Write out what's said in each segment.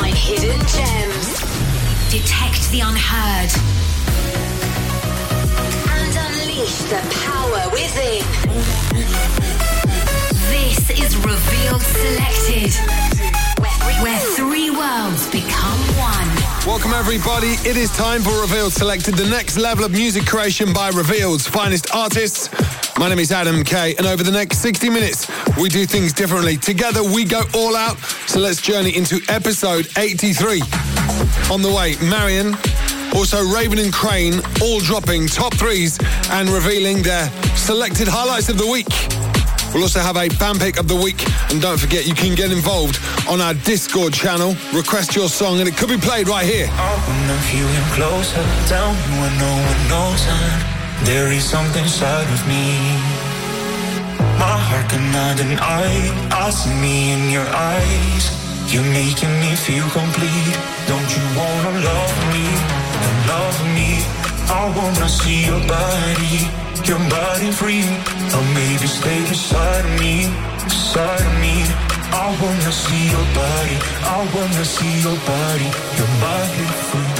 find hidden gems, detect the unheard, and unleash the power within. This is Revealed Selected, where three worlds become one. Welcome, everybody. It is time for Revealed Selected, the next level of music creation by Revealed's finest artists. My name is Adam Kay, and over the next 60 minutes, we do things differently. Together, we go all out. So let's journey into episode 83. On the way, Marion, also Raven and Kreyn, all dropping top threes and revealing their selected highlights of the week. We'll also have a fan pick of the week. And don't forget, you can get involved on our Discord channel. Request your song, and it could be played right here. There is something inside of me. My heart cannot deny. I see me in your eyes. You're making me feel complete. Don't you wanna love me? Love me. I wanna see your body, your body free. Or maybe stay beside me, beside me. I wanna see your body, I wanna see your body, your body free.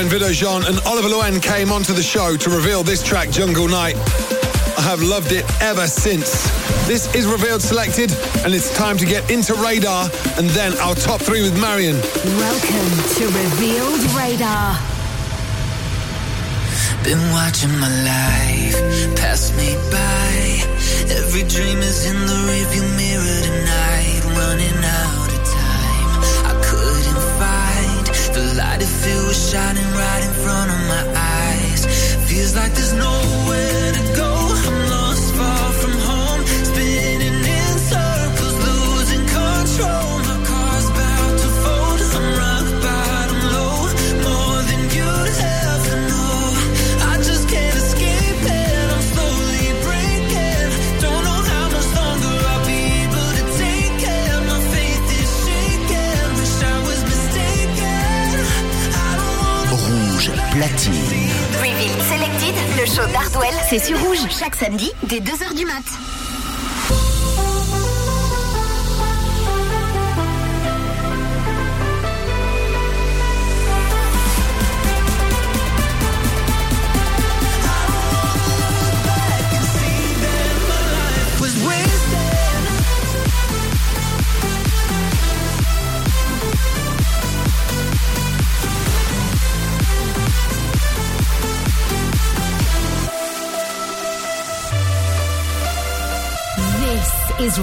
When Vido Jean and Oliver Luen came onto the show to reveal this track, Jungle Night. I have loved it ever since. This is Revealed Selected, and it's time to get into Radar and then our top three with Marion. Welcome to Revealed Radar. Been watching my life pass me by. Every dream is in the rearview mirror tonight, running out it was shining right in front of my eyes. Feels like there's nowhere to go. C'est sur Rouge, chaque samedi, dès 2h du mat.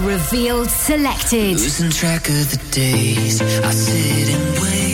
Revealed Selected. Losing track of the days. I sit and wait.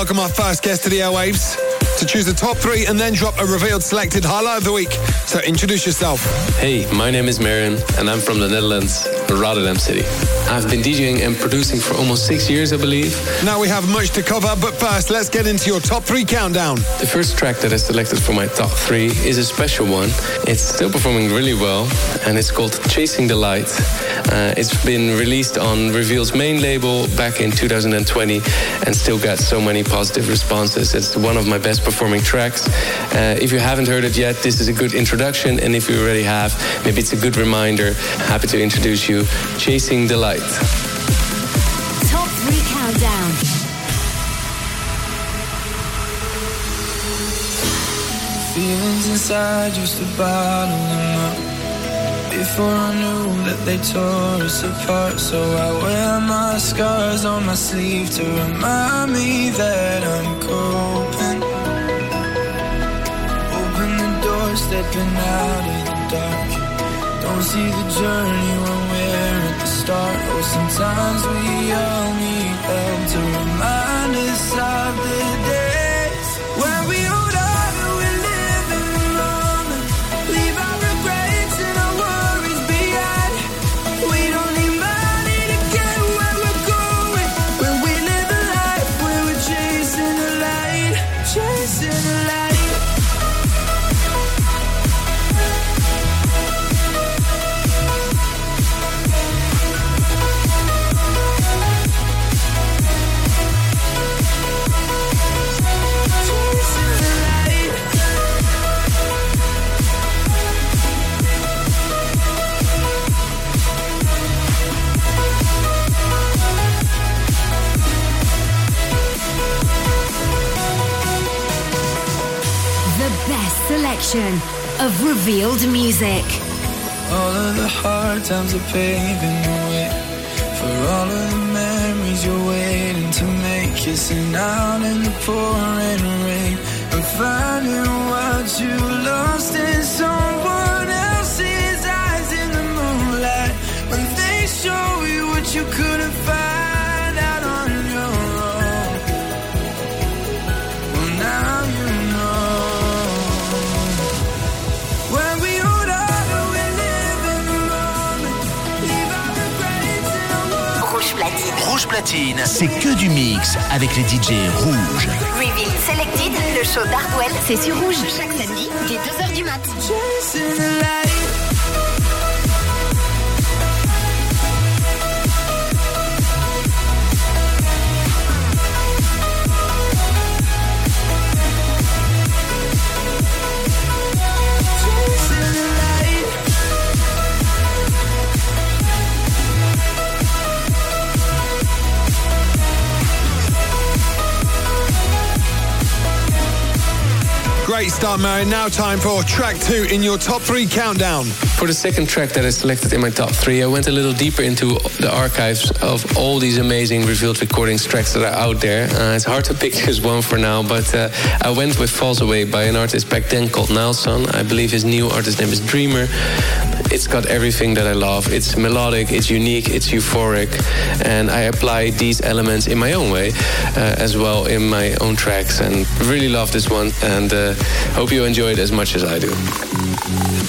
Welcome our first guest to the airwaves to choose the top three and then drop a revealed selected highlight of the week. So introduce yourself. Hey, my name is Marion and I'm from the Netherlands, Rotterdam City. I've been DJing and producing for almost six years, I believe. Now we have much to cover, but first, let's get into your top three countdown. The first track that I selected for my top three is a special one. It's still performing really well, and it's called Chasing the Light. Uh, it's been released on Reveal's main label back in 2020 and still got so many positive responses. It's one of my best performing tracks. Uh, if you haven't heard it yet, this is a good introduction, and if you already have, maybe it's a good reminder. Happy to introduce you, Chasing the Light. Top 3 Countdown. Feelings inside used to bottle them up before I knew that they tore us apart. So I wear my scars on my sleeve to remind me that I'm coping. Open the door, stepping out of the dark. Don't see the journey when we're at the start. Oh, sometimes we all need help revealed music. All of the hard times are paving the way for all of the memories you're waiting to make. Kissing out in the pouring rain and finding what you lost in someone else's eyes in the moonlight when they show you what you couldn't find. Platine, c'est que du mix avec les DJ rouges. Reveal Selected, le show d'Hardwell, c'est sur rouge chaque samedi dès 2h du mat. Great start, Marion. Now time for track two in your top three countdown. For the second track that I selected in my top three, I went a little deeper into the archives of all these amazing revealed recordings tracks that are out there. Uh, it's hard to pick just one for now, but uh, I went with Falls Away by an artist back then called Nelson. I believe his new artist name is Dreamer. It's got everything that I love. It's melodic, it's unique, it's euphoric, and I apply these elements in my own way uh, as well in my own tracks. And really love this one, and uh, hope you enjoy it as much as I do.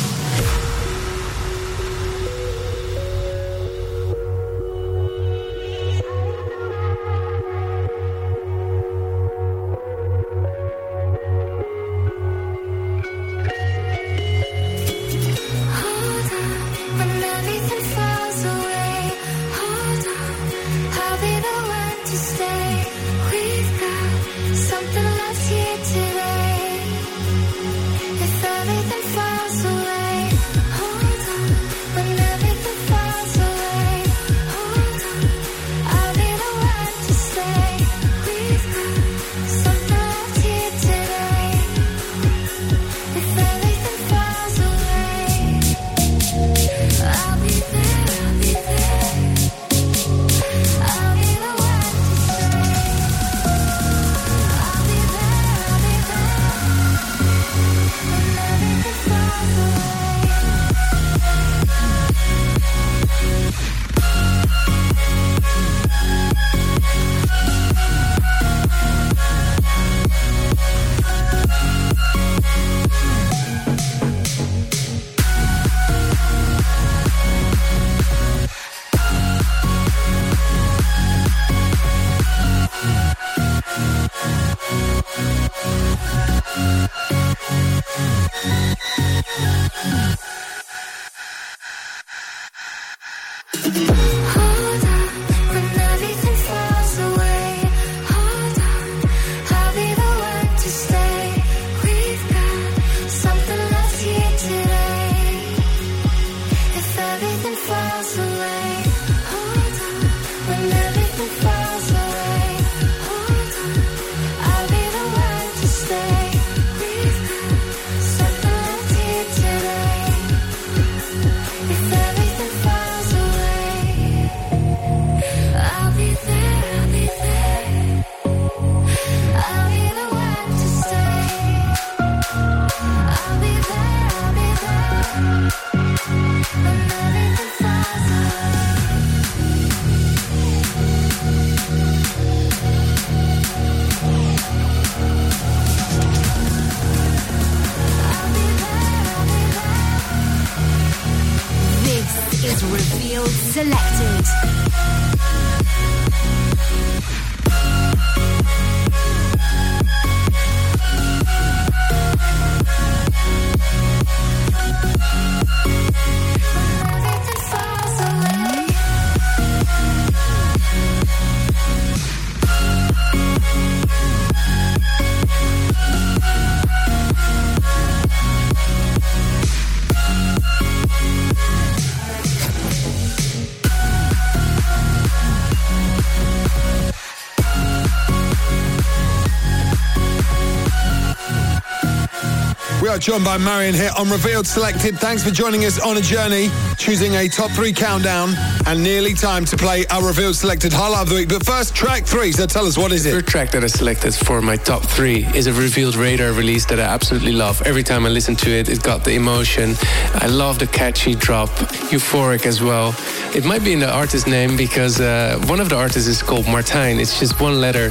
Joined by Marion here on Revealed Selected. Thanks for joining us on a journey, choosing a top three countdown, and nearly time to play our Revealed Selected highlight of the week. But first, track three. So tell us, what is it? The track that I selected for my top three is a Revealed Radar release that I absolutely love. Every time I listen to it, it got the emotion. I love the catchy drop, euphoric as well. It might be in the artist name because uh, one of the artists is called Martijn. It's just one letter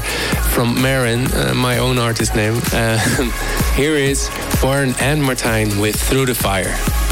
from Marin, uh, my own artist name. Uh, here is Warren and Martijn with Through the Fire.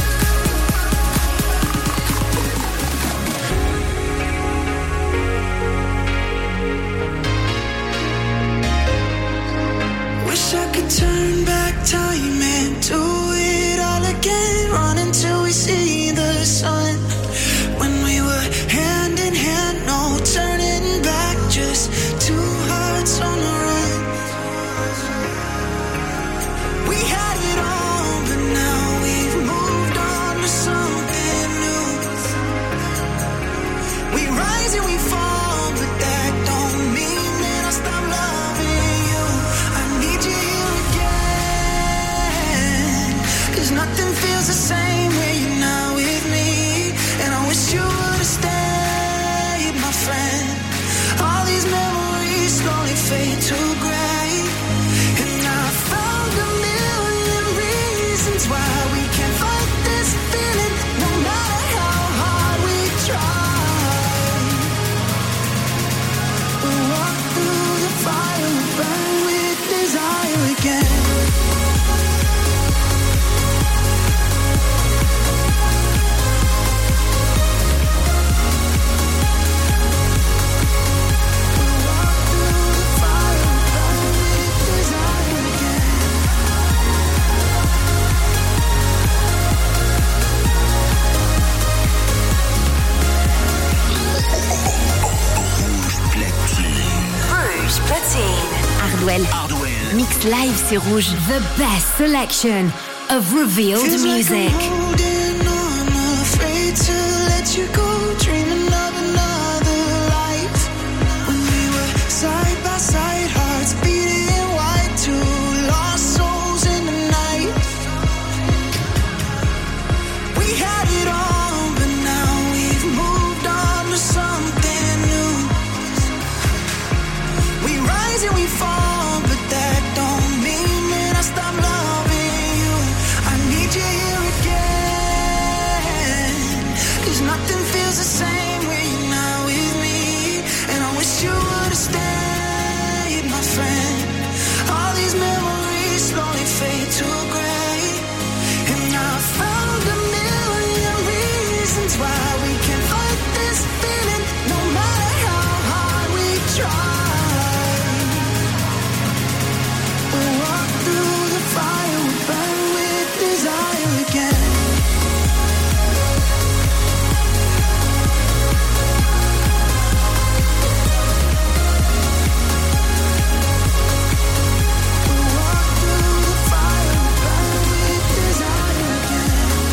C'est rouge. The best selection of revealed music.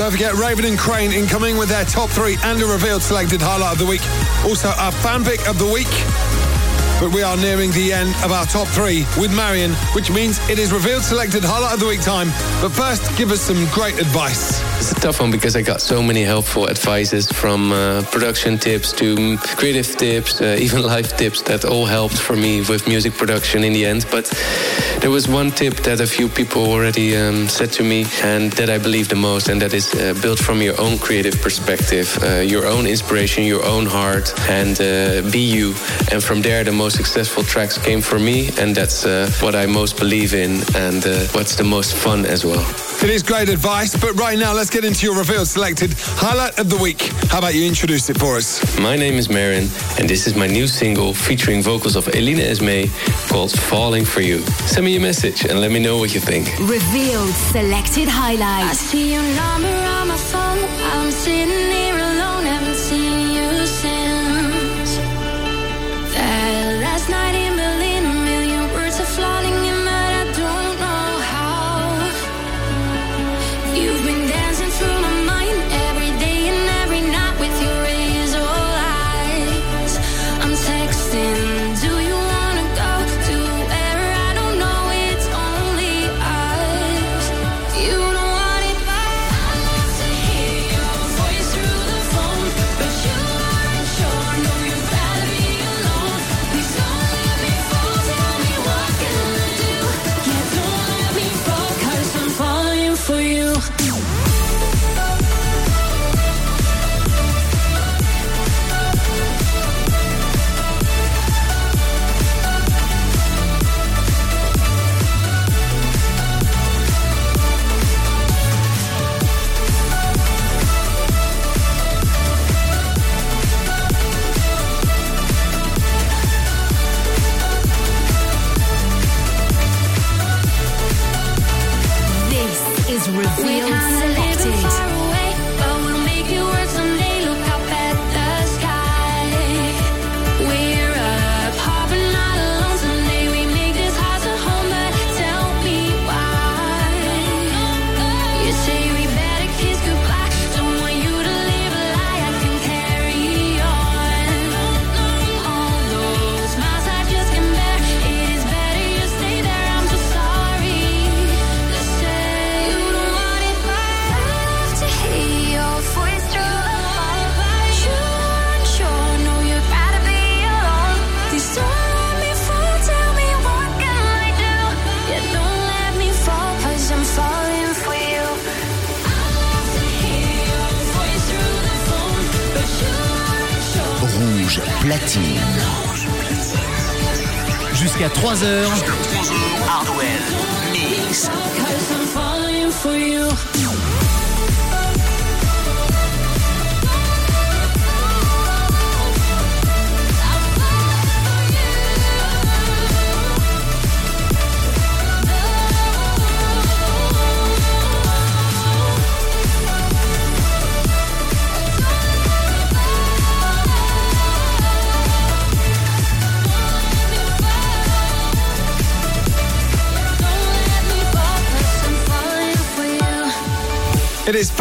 Don't forget Raven and Kreyn incoming with their top three and a revealed selected highlight of the week. Also, our fan pick of the week. But we are nearing the end of our top three with Marion, which means it is revealed selected highlight of the week time. But first, give us some great advice. It's a tough one because I got so many helpful advices from uh, production tips to creative tips, uh, even life tips that all helped for me with music production in the end. But there was one tip that a few people already um, said to me and that I believe the most, and that is uh, built from your own creative perspective, uh, your own inspiration, your own heart, and uh, be you. And from there, the most successful tracks came for me, and that's uh, what I most believe in and what's the most fun as well. It is great advice, but right now let's get into your revealed selected highlight of the week. How about you introduce it for us? My name is Marin, and this is my new single featuring vocals of Elina Esme called Falling for You. Send me a message and let me know what you think. Revealed selected highlight. I see your number on my phone. I'm sitting here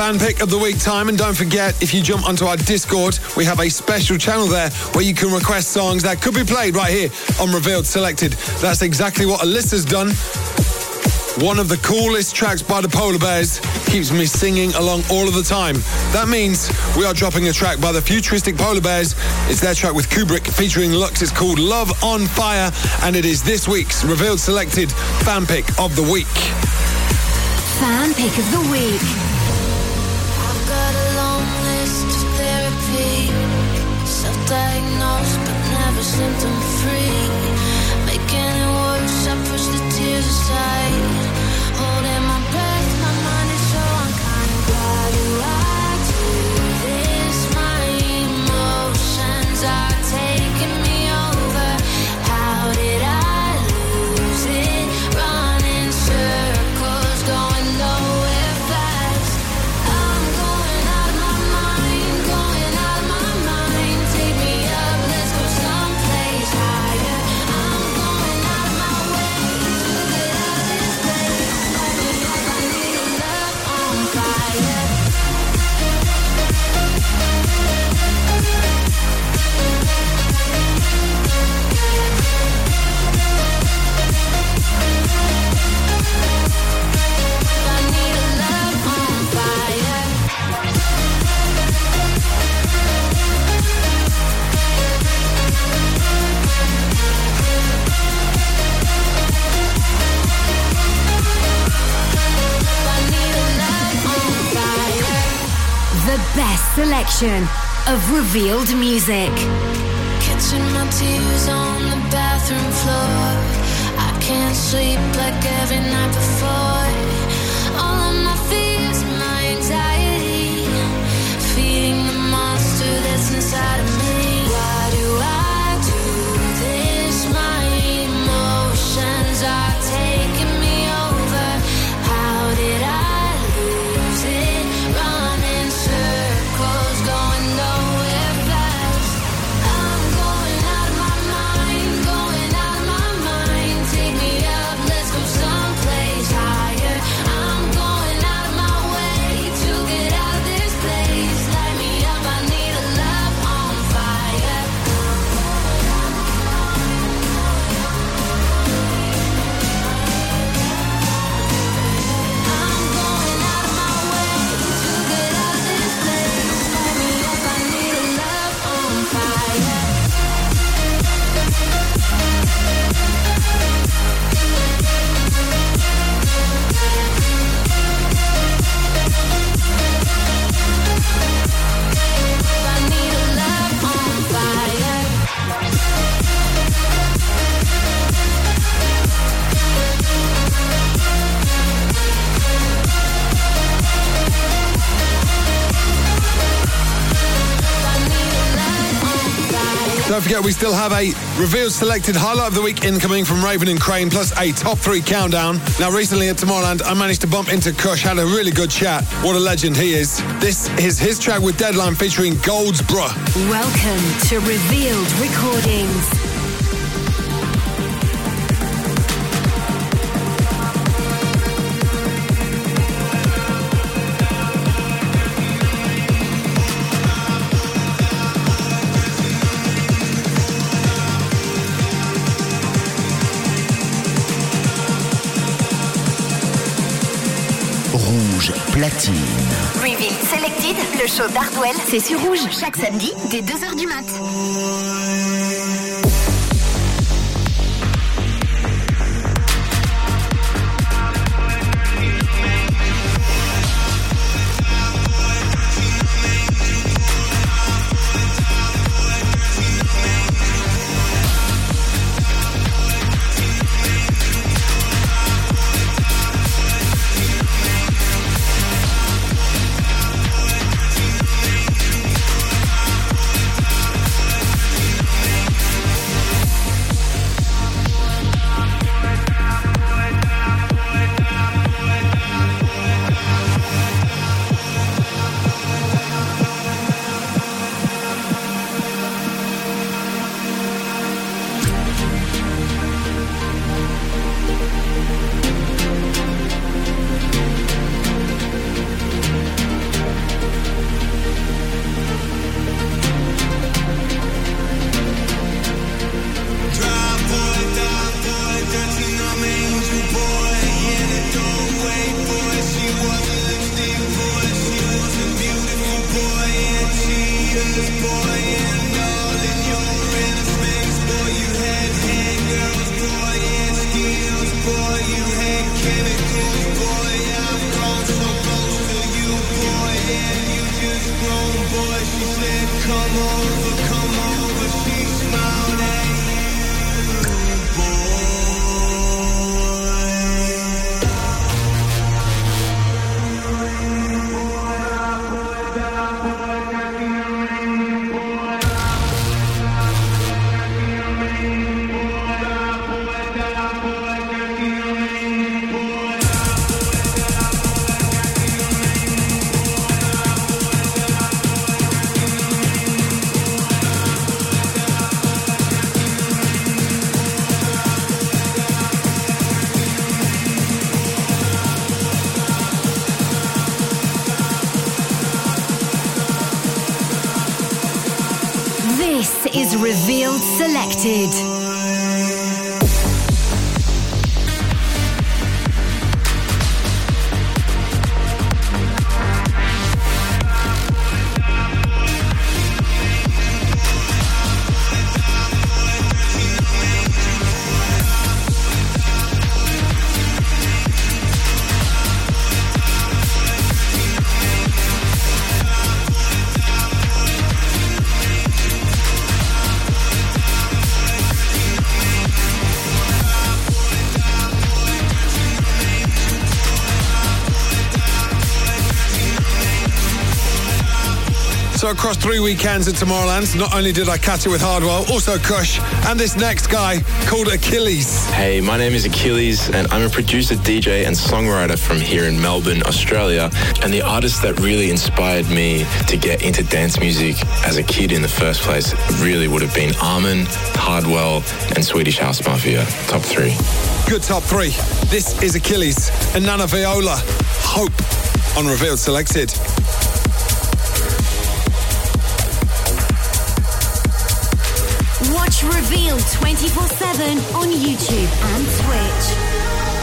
fan pick of the week time, and don't forget, if you jump onto our Discord, we have a special channel there where you can request songs that could be played right here on Revealed Selected. That's exactly what Alyssa's done. One of the coolest tracks by the Polar Bears keeps me singing along all of the time. That means we are dropping a track by the futuristic Polar Bears. It's their track with Kubrick featuring Lux. It's called Love on Fire, and it is this week's Revealed Selected fan pick of the week. Fan pick of the week. Best selection of revealed music. Catching my tears on the bathroom floor. I can't sleep like every night before. Don't forget, we still have a revealed selected highlight of the week incoming from Raven and Kreyn, plus a top three countdown. Now, recently at Tomorrowland, I managed to bump into Kush, had a really good chat. What a legend he is. This is his track with Deadline featuring Goldsboro. Welcome to Revealed Recordings. Platine. Reveal Selected, le show d'Hardwell, c'est sur Rouge, chaque samedi, dès 2h du mat. Across three weekends at Tomorrowland, not only did I catch it with Hardwell, also Kush, and this next guy called Achilles. Hey, my name is Achilles, and I'm a producer, DJ, and songwriter from here in Melbourne, Australia. And the artist that really inspired me to get into dance music as a kid in the first place really would have been Armin, Hardwell, and Swedish House Mafia. Top three. Good top three. This is Achilles and Nana Viola. Hope on Revealed Selected. Reveal 24 7 on YouTube and Twitch.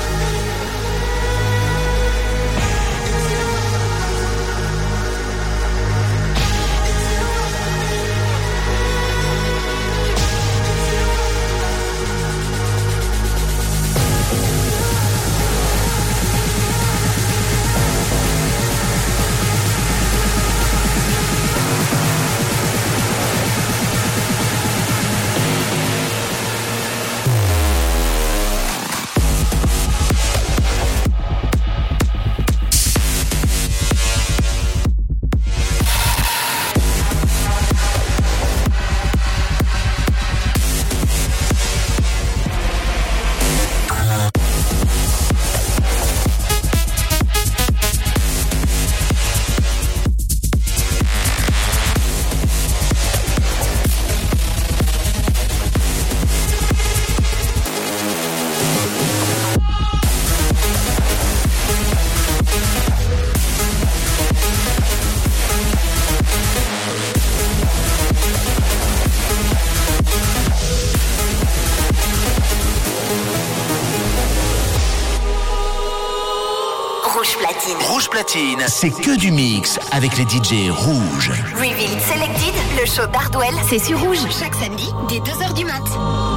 C'est que du mix avec les DJ rouges. Reveal Selected, le show d'Ardwell, c'est sur rouge chaque samedi dès 2h du mat'.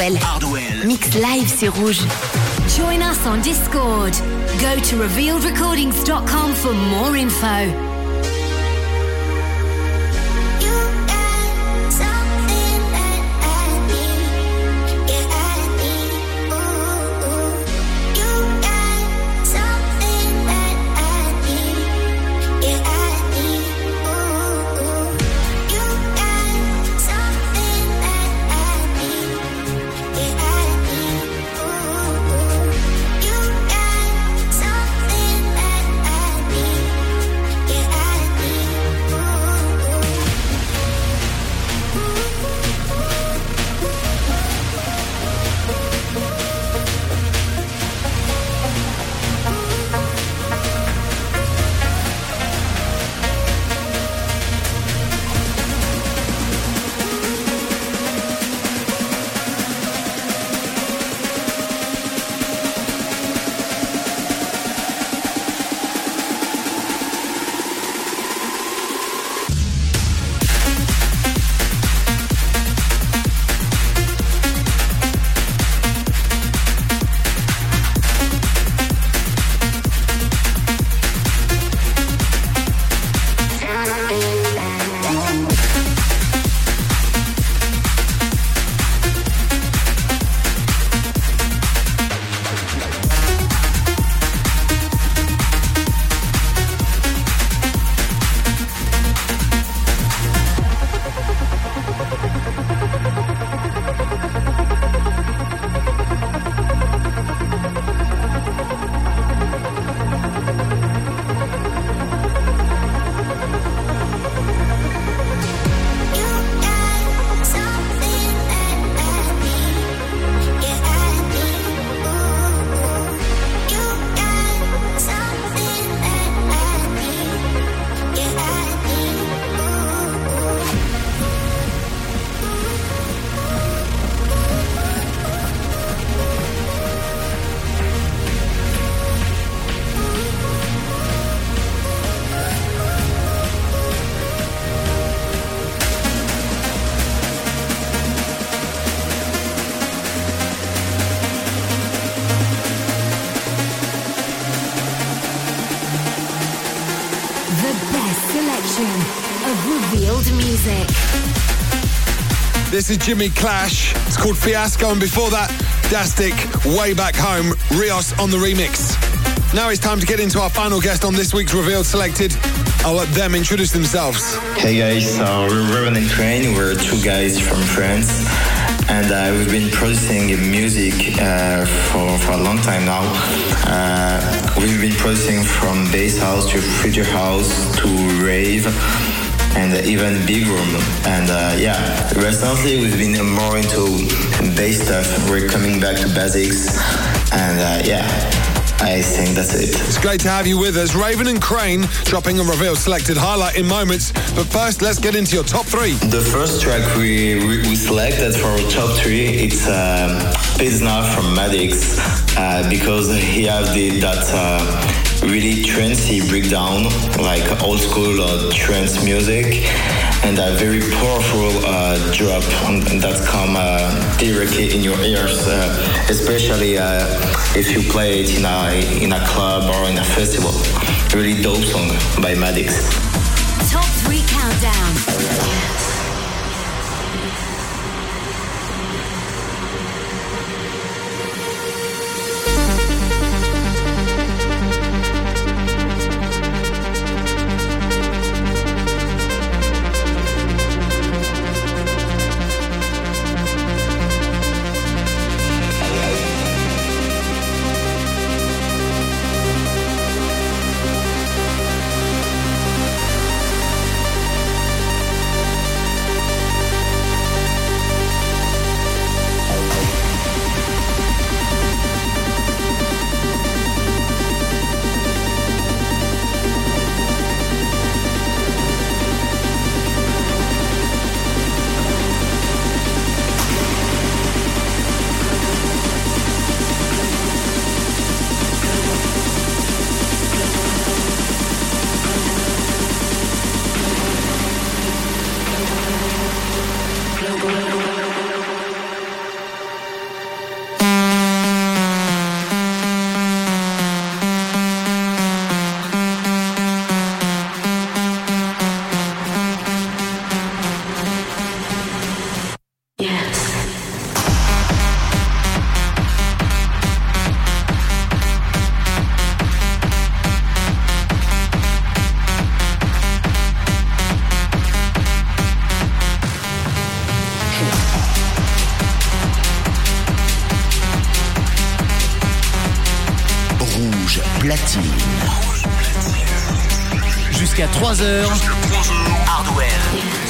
Platine. Hardwell. Mix live sur Rouge. Join us on Discord. Go to revealedrecordings.com for more info. Is Jimmy Clash. It's called Fiasco, and before that, Dastic, Way Back Home, Rios on the remix. Now it's time to get into our final guest on this week's Revealed Selected. I'll let them introduce themselves. Hey guys, uh, we're Raven and Kreyn. We're two guys from France, and uh, we've been producing music uh, for, for a long time now. Uh, we've been producing from bass house to future house to rave and even big room. And uh, yeah, recently we've been more into bass stuff. We're coming back to basics, and uh, yeah, I think that's it. It's great to have you with us. Raven and Kreyn dropping a reveal selected highlight in moments. But first, let's get into your top three. The first track we, we, selected for our top three, it's um, Pizna from Maddix uh, because he has the, that uh, really trancy breakdown, like old school uh, trance music and a very powerful uh, drop that come uh, directly in your ears, uh, especially uh, if you play it in a in a club or in a festival. Really dope song by Maddix. Top three countdown. Jusqu'à 3h. Hardware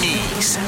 Mix.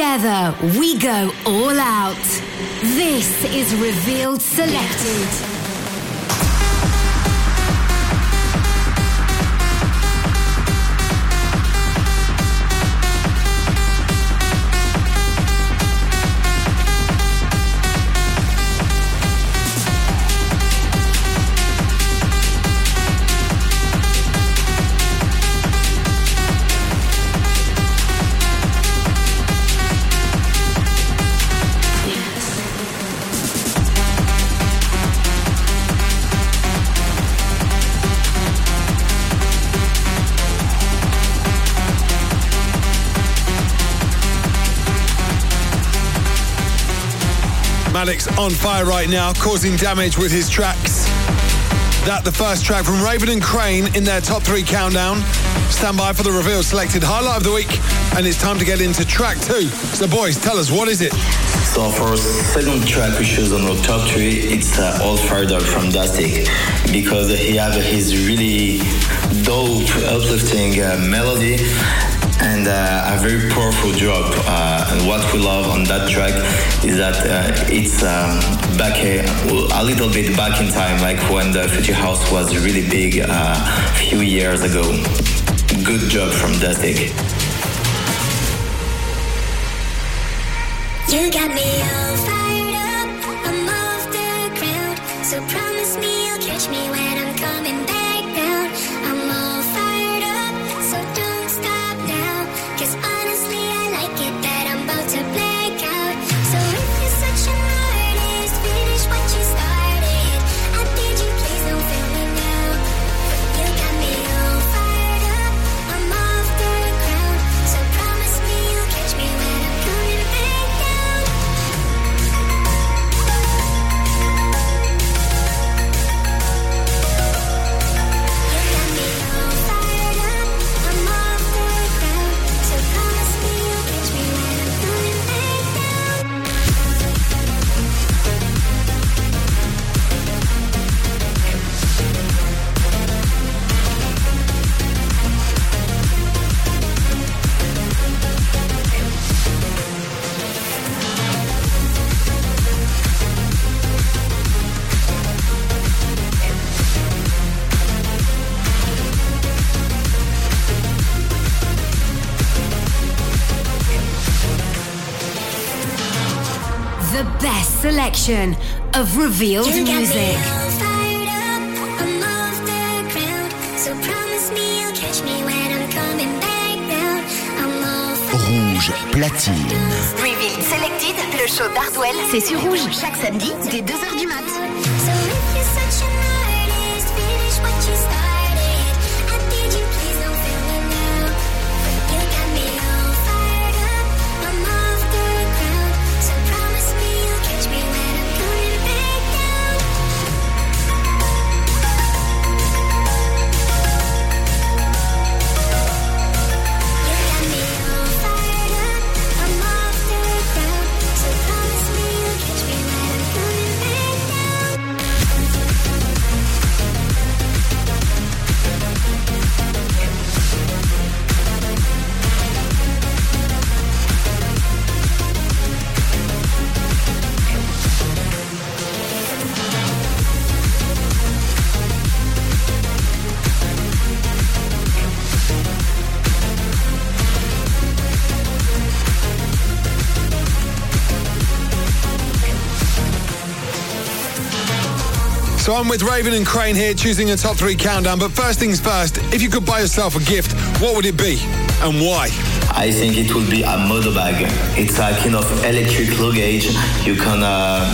Together, we go all out. This is Revealed Selected. Maddix on fire right now, causing damage with his tracks. That the first track from Raven and Kreyn in their top three countdown. Stand by for the reveal selected highlight of the week, and it's time to get into track two. So, boys, tell us what is it? So for second track we choose on the top three, it's uh, Old Up from Dastic because he has his really dope, uplifting uh, melody and uh, a very powerful drop. Uh, and what we love on that track is that uh, it's um, back a, a, little bit back in time, like when the Future House was really big uh, a few years ago. Good job from Dastic. You got me all down. I'm all Rouge platine. Reveal Selected, le show d'Hardwell, c'est sur Rouge chaque samedi dès 2h du mat. So I'm with Raven and Kreyn here, choosing a top three countdown. But first things first, if you could buy yourself a gift, what would it be and why? I think it would be a motor bag. It's a kind of electric luggage. You can uh,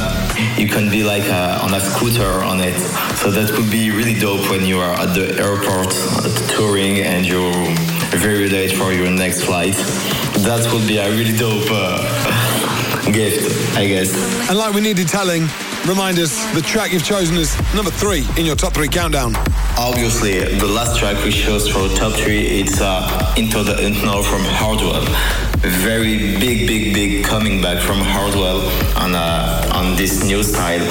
you can be like uh on a scooter on it. So that would be really dope when you are at the airport touring and you're very late for your next flight. That would be a really dope uh, gift, I guess. And like we needed telling, remind us the track you've chosen is number three in your top three countdown. Obviously, the last track we chose for top three it's uh, Into the Unknown from Hardwell. Very big, big, big coming back from Hardwell on uh, on this new style.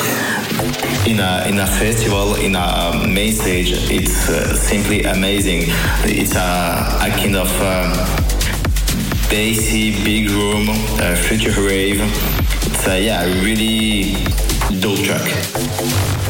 In a in a festival, in a main stage, it's uh, simply amazing. It's a, a kind of um, bassy, big room, uh, future rave. It's yeah, really dope track.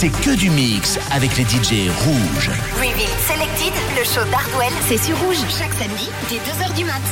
C'est que du mix avec les DJ rouges. Reveal Selected, le show d'Hardwell, c'est sur Rouge. Chaque samedi, dès 2h du mat.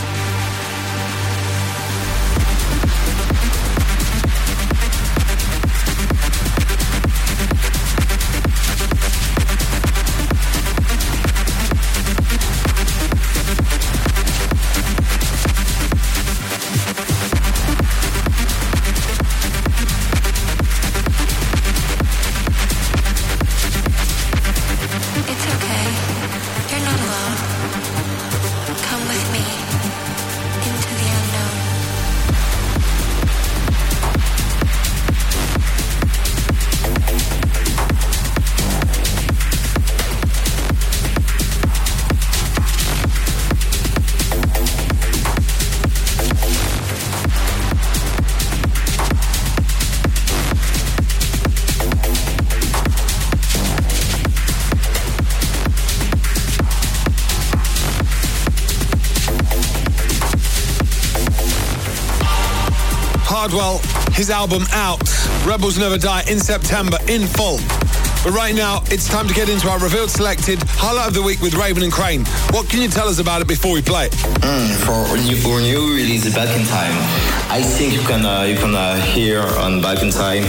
Hardwell, his album out, Rebels Never Die, in September, in full. But right now, it's time to get into our revealed selected highlight of the week with Raven and Kreyn. What can you tell us about it before we play it? Mm, for our new, new release, Back in Time, I think you can uh, you can uh, hear on Back in Time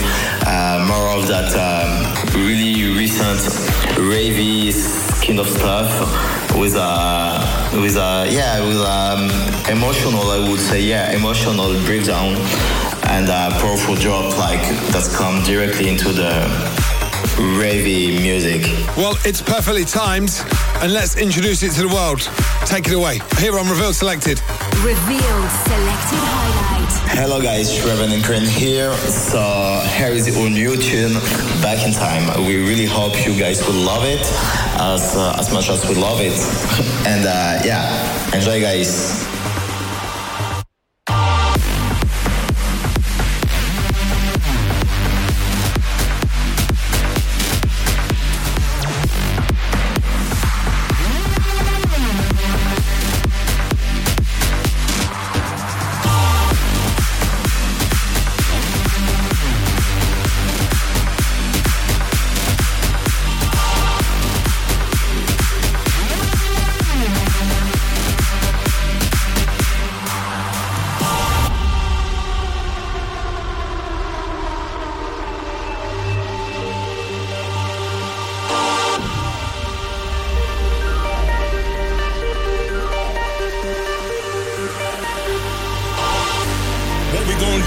uh, more of that um, really recent ravey kind of stuff with a with a yeah with um, emotional I would say yeah emotional breakdown and a powerful drop like that's come directly into the ravey music. Well, it's perfectly timed, and let's introduce it to the world. Take it away. Here on Revealed Selected. Revealed selected highlight. Hello guys, Raven and Kreyn here. So here is our new tune, Back in Time. We really hope you guys will love it as uh, as much as we love it. and uh, yeah, enjoy guys.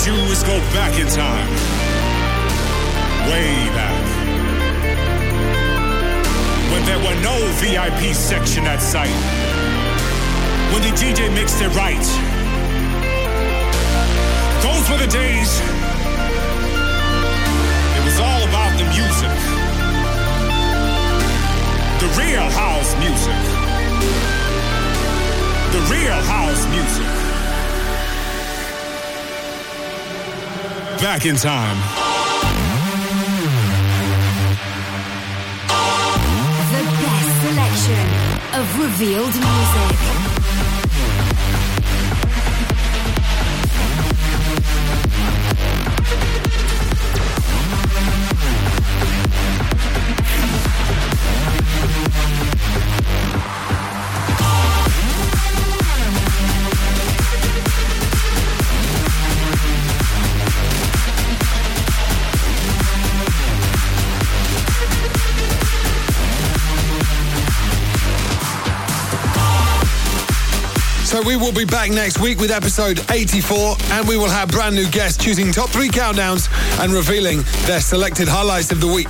Do is go back in time. Way back. When there were no VIP section at sight. When the DJ mixed it right. Those were the days. It was all about the music. The real house music. The real house music. Back in time. The best selection of revealed music. We will be back next week with episode 84, and we will have brand new guests choosing top three countdowns and revealing their selected highlights of the week.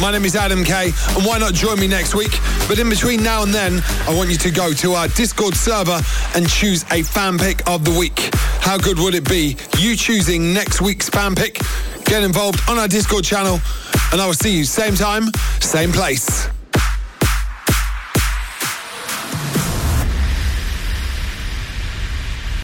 My name is Adam Kay, and why not join me next week? But in between now and then, I want you to go to our Discord server and choose a fan pick of the week. How good would it be? You choosing next week's fan pick? Get involved on our Discord channel, and I will see you same time, same place.